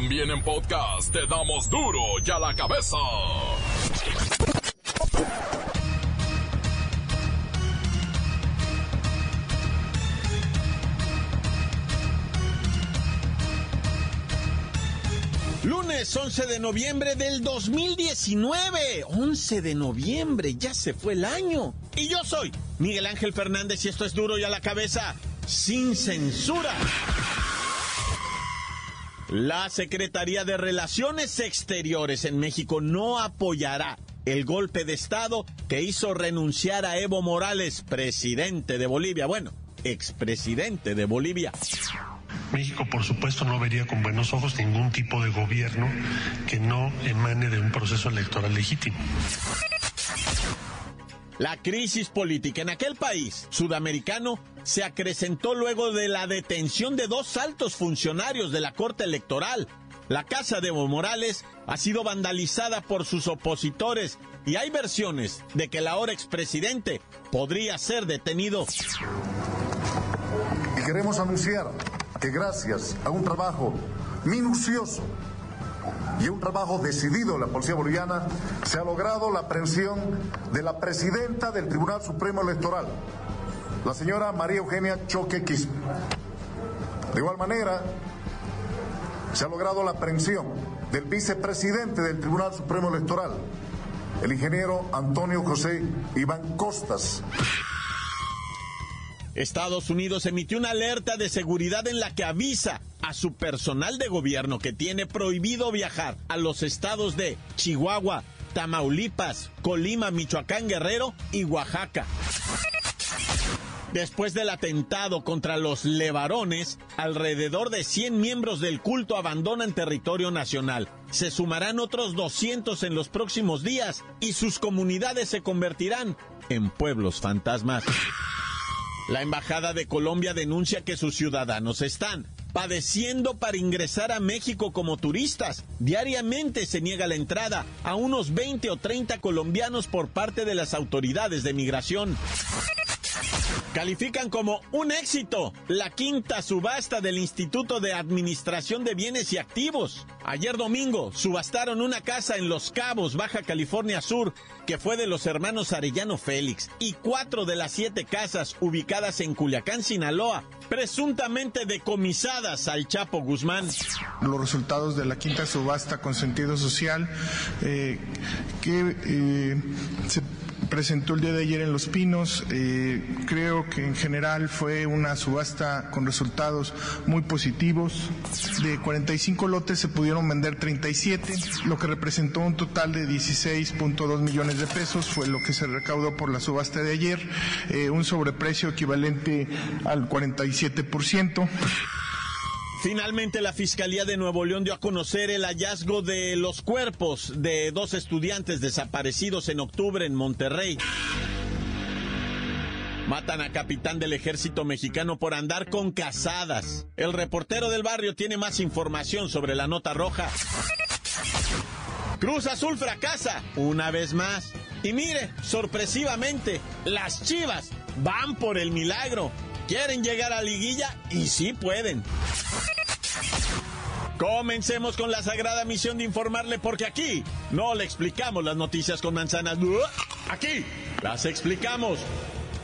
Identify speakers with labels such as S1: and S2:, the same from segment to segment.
S1: También en podcast te damos duro y a la cabeza.
S2: Lunes 11 de noviembre del 2019. 11 de noviembre, ya se fue el año. Y yo soy Miguel Ángel Fernández y esto es duro y a la cabeza, sin censura. La Secretaría de Relaciones Exteriores en México no apoyará el golpe de Estado que hizo renunciar a Evo Morales, presidente de Bolivia. Bueno, expresidente de Bolivia.
S3: México, por supuesto, no vería con buenos ojos ningún tipo de gobierno que no emane de un proceso electoral legítimo.
S2: La crisis política en aquel país sudamericano se acrecentó luego de la detención de dos altos funcionarios de la Corte Electoral. La casa de Evo Morales ha sido vandalizada por sus opositores y hay versiones de que el ahora expresidente podría ser detenido.
S4: Y queremos anunciar que gracias a un trabajo minucioso y un trabajo decidido de la Policía Boliviana se ha logrado la aprehensión de la presidenta del Tribunal Supremo Electoral, la señora María Eugenia Choque Quispe. De igual manera, se ha logrado la aprehensión del vicepresidente del Tribunal Supremo Electoral, el ingeniero Antonio José Iván Costas.
S2: Estados Unidos emitió una alerta de seguridad en la que avisa a su personal de gobierno que tiene prohibido viajar a los estados de Chihuahua, Tamaulipas, Colima, Michoacán, Guerrero y Oaxaca. Después del atentado contra los levarones, alrededor de 100 miembros del culto abandonan territorio nacional. Se sumarán otros 200 en los próximos días y sus comunidades se convertirán en pueblos fantasmas. La Embajada de Colombia denuncia que sus ciudadanos están padeciendo para ingresar a México como turistas. Diariamente se niega la entrada a unos 20 o 30 colombianos por parte de las autoridades de migración. Califican como un éxito la quinta subasta del Instituto de Administración de Bienes y Activos. Ayer domingo subastaron una casa en Los Cabos, Baja California Sur, que fue de los hermanos Arellano Félix, y cuatro de las siete casas ubicadas en Culiacán, Sinaloa, presuntamente decomisadas al Chapo Guzmán.
S5: Los resultados de la quinta subasta con sentido social eh, que eh, se presentó el día de ayer en Los Pinos. Eh, creo que en general fue una subasta con resultados muy positivos. De 45 lotes se pudieron vender 37, lo que representó un total de 16.2 millones de pesos. Fue lo que se recaudó por la subasta de ayer, eh, un sobreprecio equivalente al 47%.
S2: Finalmente, la Fiscalía de Nuevo León dio a conocer el hallazgo de los cuerpos de dos estudiantes desaparecidos en octubre en Monterrey. Matan a capitán del ejército mexicano por andar con casadas. El reportero del barrio tiene más información sobre la nota roja. Cruz Azul fracasa una vez más. Y mire, sorpresivamente, las Chivas van por el milagro. Quieren llegar a liguilla y sí pueden. Comencemos con la sagrada misión de informarle porque aquí no le explicamos las noticias con manzanas. Aquí las explicamos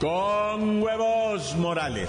S2: con huevos morales.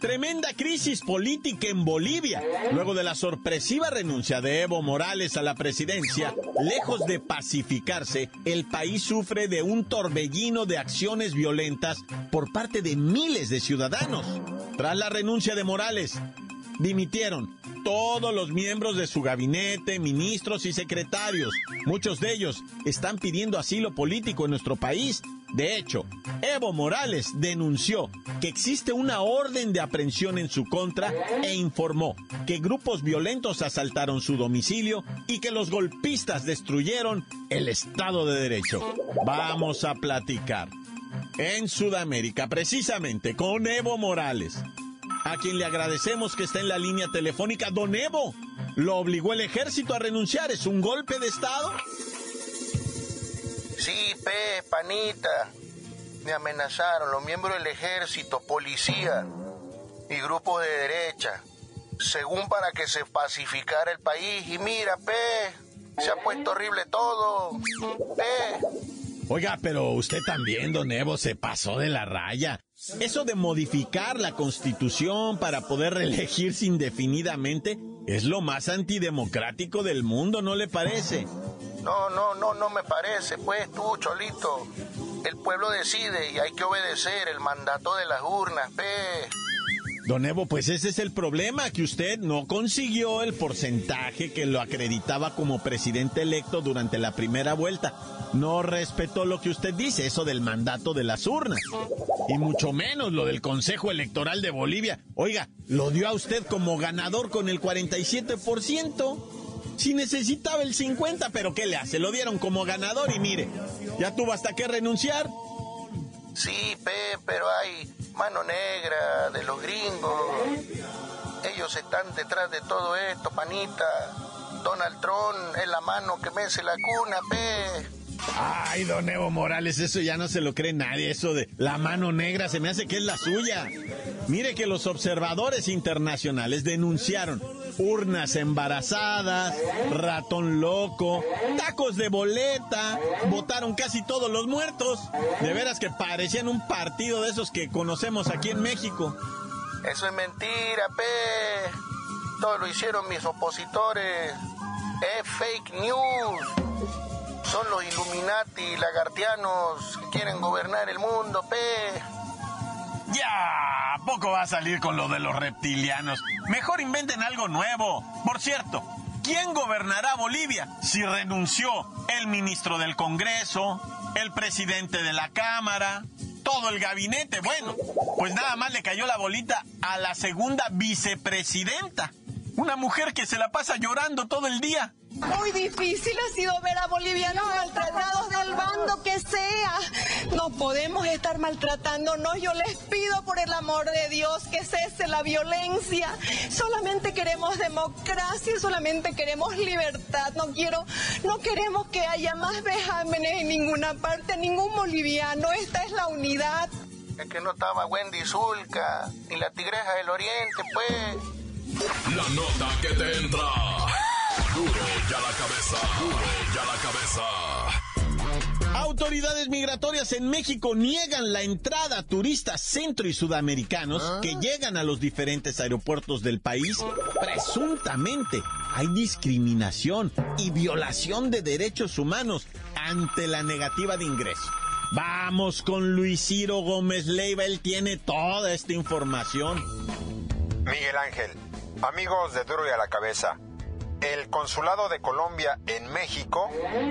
S2: Tremenda crisis política en Bolivia. Luego de la sorpresiva renuncia de Evo Morales a la presidencia, lejos de pacificarse, el país sufre de un torbellino de acciones violentas por parte de miles de ciudadanos. Tras la renuncia de Morales, dimitieron todos los miembros de su gabinete, ministros y secretarios. Muchos de ellos están pidiendo asilo político en nuestro país De hecho, Evo Morales denunció que existe una orden de aprehensión en su contra e informó que grupos violentos asaltaron su domicilio y que los golpistas destruyeron el Estado de Derecho. Vamos a platicar. En Sudamérica, precisamente, con Evo Morales, a quien le agradecemos que está en la línea telefónica. Don Evo, ¿lo obligó el ejército a renunciar? ¿Es un golpe de Estado?
S6: Sí, pe, panita. Me amenazaron los miembros del ejército, policía y grupos de derecha, según para que se pacificara el país. Y mira, pe, se ha puesto horrible todo. Pe.
S2: Oiga, pero usted también, don Evo, se pasó de la raya. Eso de modificar la constitución para poder reelegirse indefinidamente es lo más antidemocrático del mundo, ¿no le parece?
S6: No, no, no, no me parece, pues tú, Cholito. El pueblo decide y hay que obedecer el mandato de las urnas, pe.
S2: Don Evo, pues ese es el problema, que usted no consiguió el porcentaje que lo acreditaba como presidente electo durante la primera vuelta. No respetó lo que usted dice, eso del mandato de las urnas. Y mucho menos lo del Consejo Electoral de Bolivia. Oiga, lo dio a usted como ganador con el 47%. Si necesitaba el 50, pero ¿qué le hace? Lo dieron como ganador y mire, ya tuvo hasta que renunciar.
S6: Sí, pe, pero hay mano negra de los gringos. Ellos están detrás de todo esto, panita. Donald Trump es la mano que mece la cuna, pe.
S2: Ay, don Evo Morales, eso ya no se lo cree nadie, eso de la mano negra se me hace que es la suya. Mire que los observadores internacionales denunciaron urnas embarazadas, ratón loco, tacos de boleta, votaron casi todos los muertos. De veras que parecían un partido de esos que conocemos aquí en México.
S6: Eso es mentira, pe. Todo lo hicieron mis opositores. Es fake news. Son los Illuminati lagartianos que quieren gobernar el mundo, pe.
S2: Ya, poco va a salir con lo de los reptilianos. Mejor inventen algo nuevo. Por cierto, ¿quién gobernará Bolivia si renunció el ministro del Congreso, el presidente de la Cámara, todo el gabinete? Bueno, pues nada más le cayó la bolita a la segunda vicepresidenta, una mujer que se la pasa llorando todo el día.
S7: Muy difícil ha sido ver a bolivianos maltratados del bando que sea. No podemos estar maltratándonos. Yo les pido por el amor de Dios que cese la violencia. Solamente queremos democracia, solamente queremos libertad. No quiero, no queremos que haya más vejámenes en ninguna parte, ningún boliviano. Esta es la unidad.
S6: Es que no estaba Wendy Zulka, ni la Tigreja del Oriente, pues.
S1: La nota que te entra. Duro ya la cabeza, duro ya la cabeza.
S2: Autoridades migratorias en México niegan la entrada a turistas centro y sudamericanos que llegan a los diferentes aeropuertos del país. Presuntamente hay discriminación y violación de derechos humanos ante la negativa de ingreso. Vamos con Luis Ciro Gómez Leiva, él tiene toda esta información.
S8: Miguel Ángel, amigos de Duro y a la cabeza, el Consulado de Colombia en México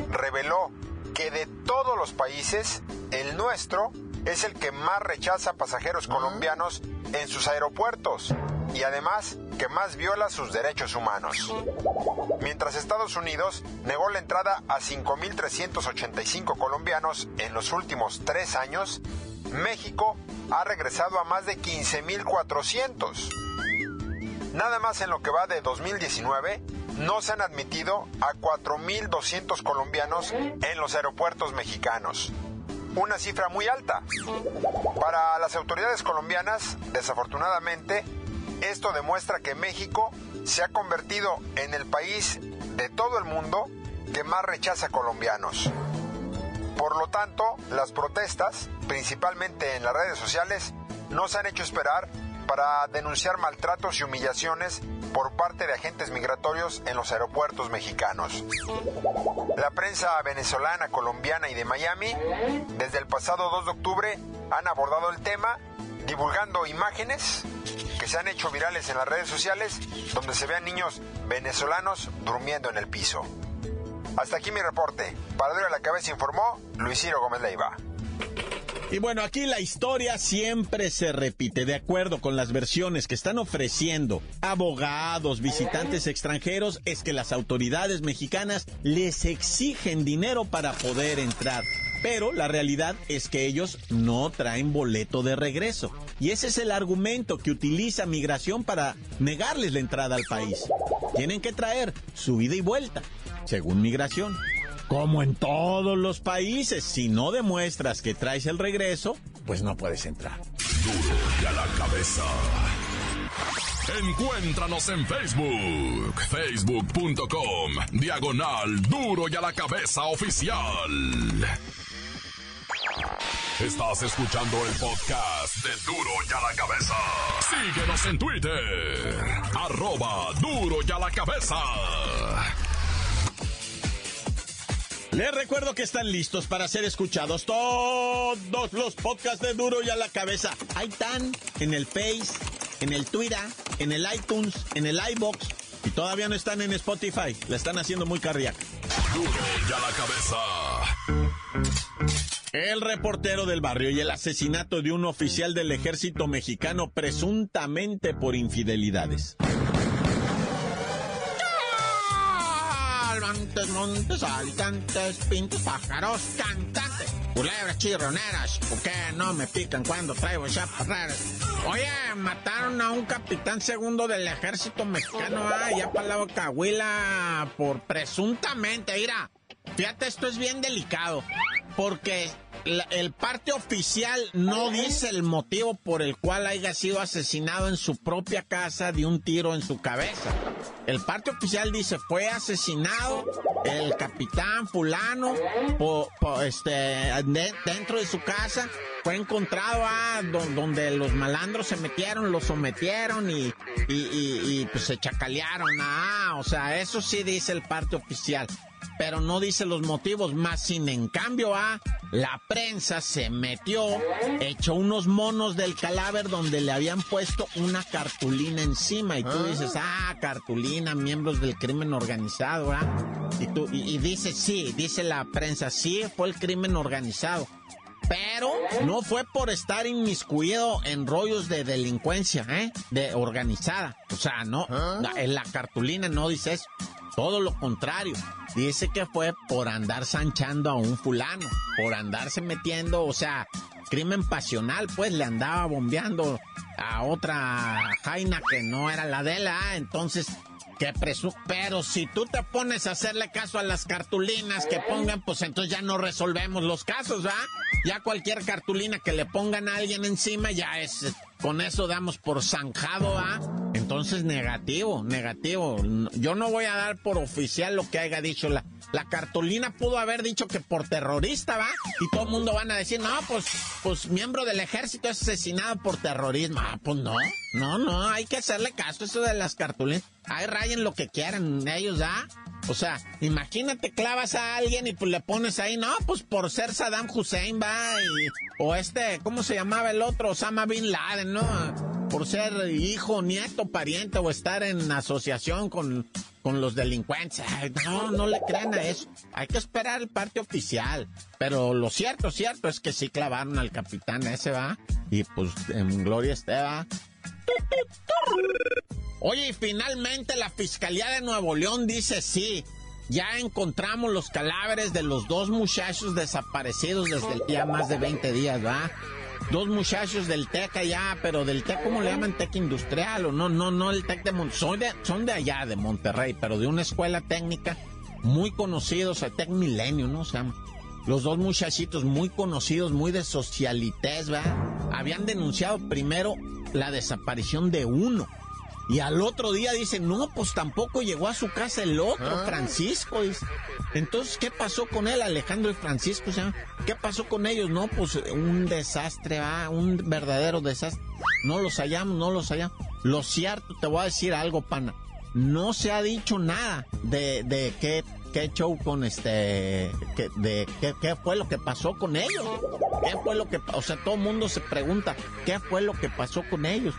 S8: reveló que de todos los países, el nuestro es el que más rechaza pasajeros colombianos en sus aeropuertos y además que más viola sus derechos humanos. Mientras Estados Unidos negó la entrada a 5.385 colombianos en los últimos tres años, México ha regresado a más de 15.400. Nada más en lo que va de 2019, no se han admitido a 4.200 colombianos en los aeropuertos mexicanos. Una cifra muy alta. Para las autoridades colombianas, desafortunadamente, esto demuestra que México se ha convertido en el país de todo el mundo que más rechaza colombianos. Por lo tanto, las protestas, principalmente en las redes sociales, no se han hecho esperar para denunciar maltratos y humillaciones por parte de agentes migratorios en los aeropuertos mexicanos. La prensa venezolana, colombiana y de Miami, desde el pasado 2 de octubre, han abordado el tema divulgando imágenes que se han hecho virales en las redes sociales donde se vean niños venezolanos durmiendo en el piso. Hasta aquí mi reporte. Para Dura la Cabeza informó Luis Ciro Gómez Leiva.
S9: Y bueno, aquí la historia siempre se repite, de acuerdo con las versiones que están ofreciendo abogados, visitantes extranjeros, es que las autoridades mexicanas les exigen dinero para poder entrar. Pero la realidad es que ellos no traen boleto de regreso. Y ese es el argumento que utiliza migración para negarles la entrada al país. Tienen que traer su ida y vuelta, según migración. Como en todos los países, si no demuestras que traes el regreso, pues no puedes entrar.
S1: Duro y a la cabeza. Encuéntranos en Facebook, facebook.com, diagonal Duro y a la cabeza oficial. Estás escuchando el podcast de Duro y a la cabeza. Síguenos en Twitter, arroba Duro y a la cabeza.
S9: Les recuerdo que están listos para ser escuchados todos los podcasts de Duro y a la cabeza. Ahí están, en el Face, en el Twitter, en el iTunes, en el iBox. Y todavía no están en Spotify. La están haciendo muy cardíaca.
S1: Duro y a la cabeza.
S9: El reportero del barrio y el asesinato de un oficial del ejército mexicano presuntamente por infidelidades.
S2: Montes, alicantes, pintos, pájaros, cantantes, culebras, chirroneras, ¿por qué no me pican cuando traigo chaparreras? Oye, mataron a un capitán segundo del ejército mexicano, ah, ya para la Cahuila, por presuntamente, mira, fíjate, esto es bien delicado, porque el parte oficial no dice el motivo por el cual haya sido asesinado en su propia casa de un tiro en su cabeza. El parte oficial dice fue asesinado el capitán fulano este, dentro de su casa. Fue encontrado ah, donde los malandros se metieron, lo sometieron y, y, pues se chacalearon. Ah, o sea, eso sí dice el parte oficial pero no dice los motivos, más sin en cambio a la prensa se metió, echó unos monos del cadáver donde le habían puesto una cartulina encima y tú ah. dices, ah, cartulina, miembros del crimen organizado, ¿ah? Y tú y, dice sí, dice la prensa, sí, fue el crimen organizado. Pero no fue por estar inmiscuido en rollos de delincuencia, ¿eh? De organizada. O sea, no, ah. en la cartulina no dice eso. Todo lo contrario. Dice que fue por andar sanchando a un fulano, por andarse metiendo, o sea, crimen pasional, pues le andaba bombeando a otra jaina que no era la de la, ah, entonces que presu pero si tú te pones a hacerle caso a las cartulinas que pongan, pues entonces ya no resolvemos los casos, ¿va? Ya cualquier cartulina que le pongan a alguien encima ya es con eso damos por zanjado, ¿ah? Entonces, negativo, negativo. Yo no voy a dar por oficial lo que haya dicho la, cartulina. Pudo haber dicho que por terrorista, ¿va? Y todo el mundo van a decir, no, pues, pues miembro del ejército es asesinado por terrorismo. Ah, pues no, no, no, hay que hacerle caso a eso de las cartulinas. Ahí rayen lo que quieran ellos, ¿ah? O sea, imagínate, clavas a alguien y pues le pones ahí, no, pues por ser Saddam Hussein, va, o este, ¿cómo se llamaba el otro? Osama Bin Laden, ¿no? Por ser hijo, nieto, pariente o estar en asociación con, con los delincuentes. no, no le crean a eso. Hay que esperar el parte oficial. Pero lo cierto, cierto es que sí clavaron al capitán ese, va, y pues en gloria esté, va. Oye, y finalmente la Fiscalía de Nuevo León dice sí. Ya encontramos los cadáveres de los dos muchachos desaparecidos desde el día más de 20 días, ¿va? Dos muchachos del TEC allá, pero del TEC, ¿cómo le llaman? TEC industrial o no, no, no el TEC de Monterrey. Son de allá, de Monterrey, pero de una escuela técnica muy conocidos, el TEC Milenio, ¿no? O sea, los dos muchachitos muy conocidos, muy de socialites, ¿va? Habían denunciado primero la desaparición de uno y al otro día dice, no, pues tampoco llegó a su casa el otro, ah. Francisco. Entonces, ¿qué pasó con él, Alejandro y Francisco? ¿Qué pasó con ellos? No, pues un desastre, va, un verdadero desastre. No los hallamos, no los hallamos. Lo cierto, te voy a decir algo, pana. No se ha dicho nada de, de qué, qué show con este, de qué, qué fue lo que pasó con ellos. ¿Qué fue lo que, o sea, todo el mundo se pregunta, ¿qué fue lo que pasó con ellos?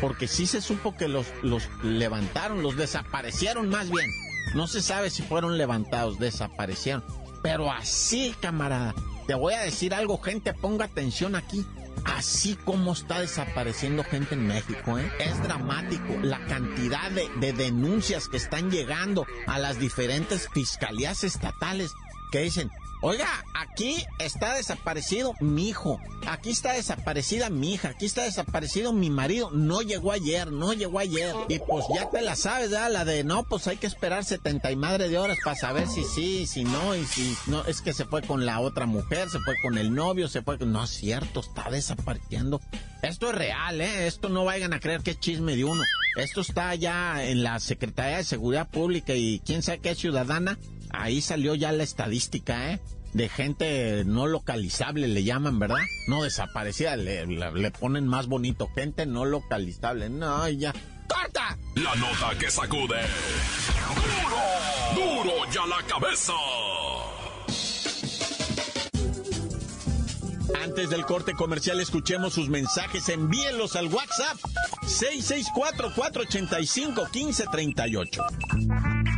S2: porque sí se supo que los, los levantaron, los desaparecieron más bien. No se sabe si fueron levantados, desaparecieron. Pero así, camarada, te voy a decir algo, gente, ponga atención aquí. Así como está desapareciendo gente en México, ¿eh? es dramático la cantidad de, de denuncias que están llegando a las diferentes fiscalías estatales que dicen, Oiga, aquí está desaparecido mi hijo, aquí está desaparecida mi hija, aquí está desaparecido mi marido, no llegó ayer, no llegó ayer. Y pues ya te la sabes, ¿verdad? La de no, pues hay que esperar 70 y madre de horas para saber si sí, si no, y si no, es que se fue con la otra mujer, se fue con el novio, se fue con... No es cierto, está desapareciendo. Esto es real, ¿eh? Esto no vayan a creer que es chisme de uno. Esto está ya en la Secretaría de Seguridad Pública y quién sabe qué ciudadana ahí salió ya la estadística, ¿eh? De gente no localizable, le llaman, ¿verdad? No desaparecida, le, le, ponen más bonito. Gente no localizable. No, ya. ¡Corta!
S1: La nota que sacude. ¡Duro! ¡Duro ya la cabeza!
S2: Antes del corte comercial, escuchemos sus mensajes. Envíenlos al WhatsApp 664-485-1538.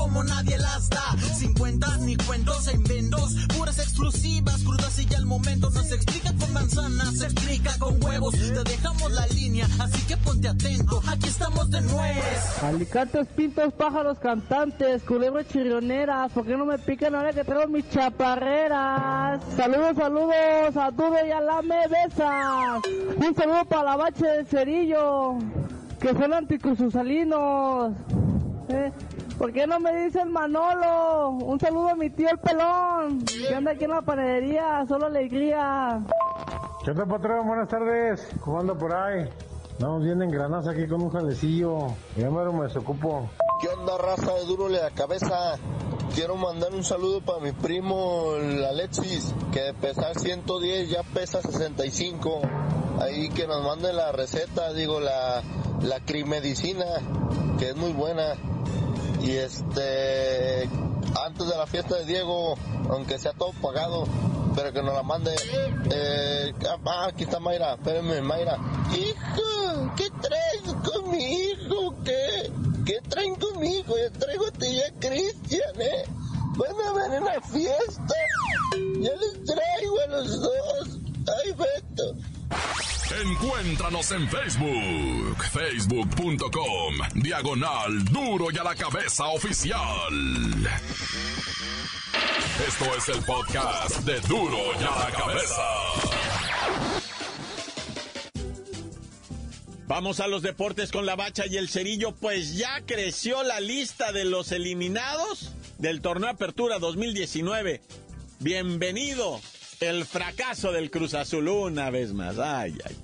S10: como nadie las da. Sin cuentas ni cuentos en vendos. Puras exclusivas, crudas y ya el momento. No se explica con manzanas, se explica con huevos. Te dejamos la línea, así que ponte atento. Aquí estamos de nuez.
S11: Alicantes, pintos, pájaros, cantantes, culebras chirrioneras. ¿Por qué no me pican ahora que traigo mis chaparreras? Saludos, saludos a Dudo y a la me besas. Un saludo para la bache del cerillo que son anticruzusalinos. ¿Eh? ¿Por qué no me dicen Manolo? Un saludo a mi tío el pelón, que anda aquí en la panadería, solo alegría.
S12: ¿Qué tal, patrón? Buenas tardes. ¿Cómo anda por ahí? Estamos bien engranados aquí con un jalecillo. Ya me desocupo.
S13: ¿Qué onda, raza de duro de la cabeza? Quiero mandar un saludo para mi primo Alexis, que de pesar 110 ya pesa 65. Ahí que nos mande la receta, digo, la, la crimedicina, que es muy buena. Y este, antes de la fiesta de Diego, aunque sea todo pagado, pero que nos la mande. Eh, ah, aquí está Mayra, espérenme, Mayra. Hijo, ¿qué traes con mi hijo? ¿Qué? ¿Qué traen con mi hijo? Yo traigo a ti ya Cristian, ¿eh? Van a ver en la fiesta.
S1: Encuéntranos en Facebook, facebook.com, diagonal duro y a la cabeza oficial. Esto es el podcast de duro y a la cabeza.
S2: Vamos a los deportes con la bacha y el cerillo, pues ya creció la lista de los eliminados del torneo Apertura 2019. Bienvenido el fracaso del Cruz Azul una vez más. Ay, ay.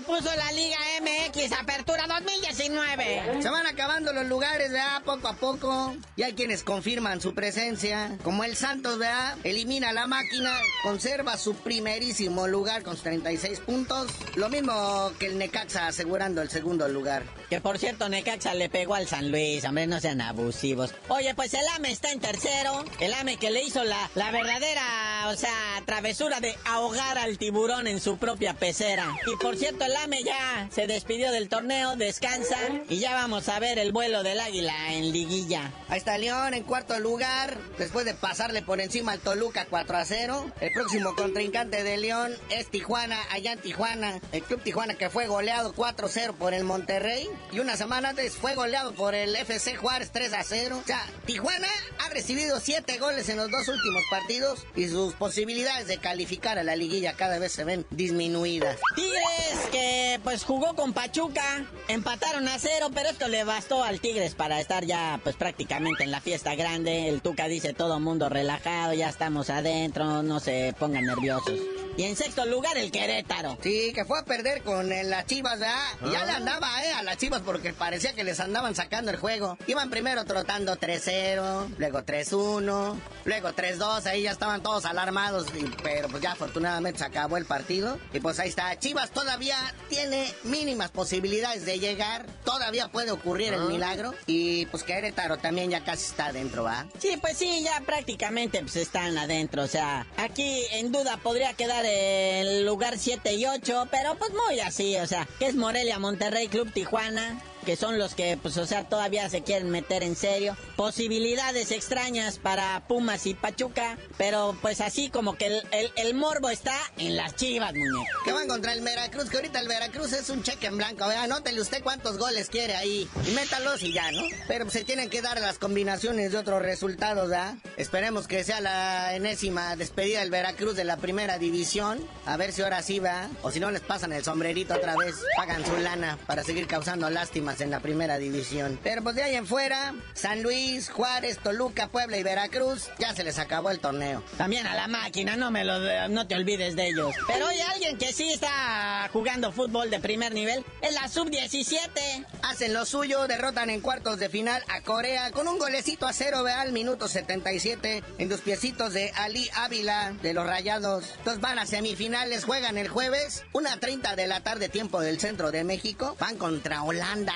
S14: Puso la Liga MX Apertura 2019.
S15: Se van acabando los lugares, ¿verdad? Poco a poco. Y hay quienes confirman su presencia. Como el Santos, ¿verdad? Elimina la máquina, conserva su primerísimo lugar con 36 puntos. Lo mismo que el Necaxa asegurando el segundo lugar.
S14: Que por cierto, Necaxa le pegó al San Luis, hombre, no sean abusivos. Oye, pues el AME está en tercero. El AME que le hizo la, la verdadera, o sea, travesura de ahogar al tiburón en su propia pecera. Y por cierto, el AME ya se despidió del torneo, descansa y ya vamos a ver el vuelo del águila en liguilla.
S15: Ahí está León en cuarto lugar, después de pasarle por encima al Toluca 4 a 0. El próximo contrincante de León es Tijuana, allá en Tijuana. El club Tijuana que fue goleado 4 a 0 por el Monterrey. Y una semana antes fue goleado por el FC Juárez 3 a 0. O sea, Tijuana ha recibido 7 goles en los dos últimos partidos y sus posibilidades de calificar a la liguilla cada vez se ven disminuidas.
S14: Tigres que pues jugó con Pachuca, empataron a 0, pero esto le bastó al Tigres para estar ya pues prácticamente en la fiesta grande. El Tuca dice todo mundo relajado, ya estamos adentro, no se pongan nerviosos. Y en sexto lugar, el Querétaro.
S15: Sí, que fue a perder con las Chivas, ¿verdad? Y ya le ah. andaba, ¿eh? A las Chivas porque parecía que les andaban sacando el juego. Iban primero trotando 3-0, luego 3-1, luego 3-2. Ahí ya estaban todos alarmados. pero pues ya afortunadamente se acabó el partido. Y pues ahí está. Chivas todavía tiene mínimas posibilidades de llegar. Todavía puede ocurrir el ah. milagro. Y pues Querétaro también ya casi está adentro, ¿va?
S14: Sí, pues sí, ya prácticamente pues están adentro. O sea, aquí en duda podría quedar el lugar 7 y 8, pero pues muy así, o sea, que es Morelia, Monterrey, Club Tijuana, 呢？Que son los que, pues, o sea, todavía se quieren meter en serio. Posibilidades extrañas para Pumas y Pachuca, pero pues así como que el, morbo está en las chivas, muñeco.
S15: Que van contra el Veracruz, que ahorita el Veracruz es un cheque en blanco. Vea, anótele usted cuántos goles quiere ahí y métalos y ya, ¿no? Pero se tienen que dar las combinaciones de otros resultados, ¿ah? Esperemos que sea la enésima despedida del Veracruz de la primera división. A ver si ahora sí va. O si no les pasan el sombrerito otra vez, pagan su lana para seguir causando lástima en la primera división. Pero pues de ahí en fuera, San Luis, Juárez, Toluca, Puebla y Veracruz, ya se les acabó el torneo.
S14: También a la máquina, no me lo no te olvides de ellos. Pero hay alguien que sí está jugando fútbol de primer nivel, es la sub-17.
S15: Hacen lo suyo, derrotan en cuartos de final a Corea con un golecito a cero, al minuto 77 en dos piecitos de Ali Ávila de los Rayados. Entonces van a semifinales, juegan el jueves, una 30 de la tarde tiempo del centro de México, van contra Holanda.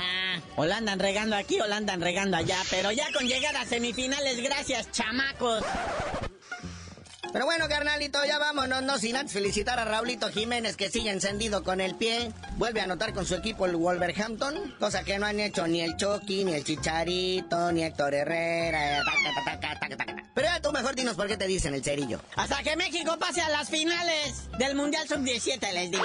S14: O la andan regando aquí o la andan regando allá. Pero ya con llegar a semifinales, gracias, chamacos.
S15: Pero bueno, carnalito, ya vámonos, no sin antes felicitar a Raulito Jiménez que sigue encendido con el pie. Vuelve a anotar con su equipo el Wolverhampton, cosa que no han hecho ni el Chucky, ni el Chicharito, ni Héctor Herrera. Pero ya tú mejor dinos por qué te dicen el cerillo.
S14: Hasta que México pase a las finales del Mundial Sub-17, les digo.